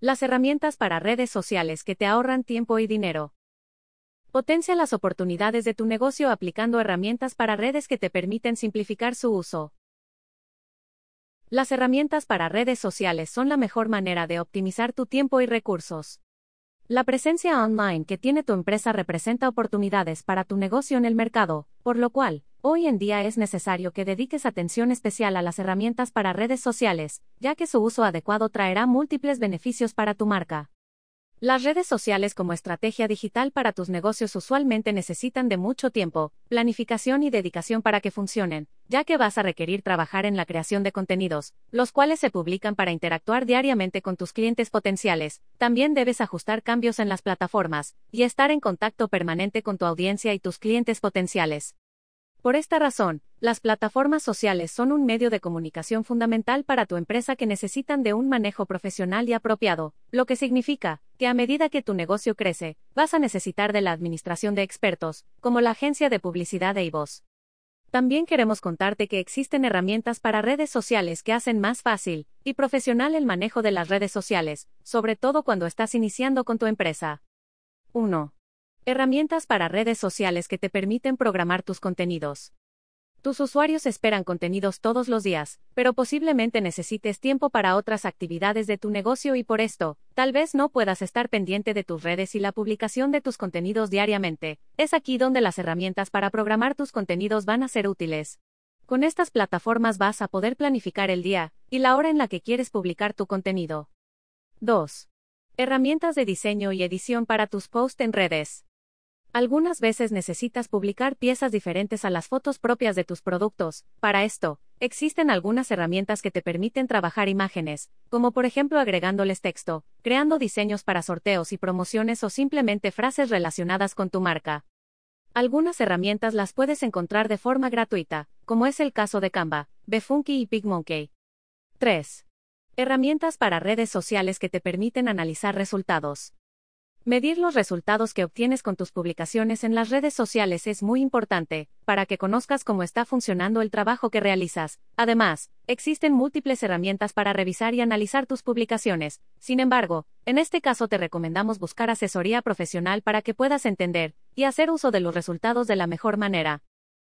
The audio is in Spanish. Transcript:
Las herramientas para redes sociales que te ahorran tiempo y dinero. Potencia las oportunidades de tu negocio aplicando herramientas para redes que te permiten simplificar su uso. Las herramientas para redes sociales son la mejor manera de optimizar tu tiempo y recursos. La presencia online que tiene tu empresa representa oportunidades para tu negocio en el mercado, por lo cual, hoy en día es necesario que dediques atención especial a las herramientas para redes sociales, ya que su uso adecuado traerá múltiples beneficios para tu marca. Las redes sociales como estrategia digital para tus negocios usualmente necesitan de mucho tiempo, planificación y dedicación para que funcionen, ya que vas a requerir trabajar en la creación de contenidos, los cuales se publican para interactuar diariamente con tus clientes potenciales. También debes ajustar cambios en las plataformas y estar en contacto permanente con tu audiencia y tus clientes potenciales. Por esta razón, las plataformas sociales son un medio de comunicación fundamental para tu empresa que necesitan de un manejo profesional y apropiado, lo que significa que a medida que tu negocio crece, vas a necesitar de la administración de expertos, como la agencia de publicidad iVoz. También queremos contarte que existen herramientas para redes sociales que hacen más fácil y profesional el manejo de las redes sociales, sobre todo cuando estás iniciando con tu empresa. 1. Herramientas para redes sociales que te permiten programar tus contenidos. Tus usuarios esperan contenidos todos los días, pero posiblemente necesites tiempo para otras actividades de tu negocio y por esto, tal vez no puedas estar pendiente de tus redes y la publicación de tus contenidos diariamente. Es aquí donde las herramientas para programar tus contenidos van a ser útiles. Con estas plataformas vas a poder planificar el día y la hora en la que quieres publicar tu contenido. 2. Herramientas de diseño y edición para tus posts en redes. Algunas veces necesitas publicar piezas diferentes a las fotos propias de tus productos. Para esto, existen algunas herramientas que te permiten trabajar imágenes, como por ejemplo agregándoles texto, creando diseños para sorteos y promociones o simplemente frases relacionadas con tu marca. Algunas herramientas las puedes encontrar de forma gratuita, como es el caso de Canva, Befunky y PigMonkey. 3. Herramientas para redes sociales que te permiten analizar resultados. Medir los resultados que obtienes con tus publicaciones en las redes sociales es muy importante, para que conozcas cómo está funcionando el trabajo que realizas. Además, existen múltiples herramientas para revisar y analizar tus publicaciones. Sin embargo, en este caso te recomendamos buscar asesoría profesional para que puedas entender y hacer uso de los resultados de la mejor manera.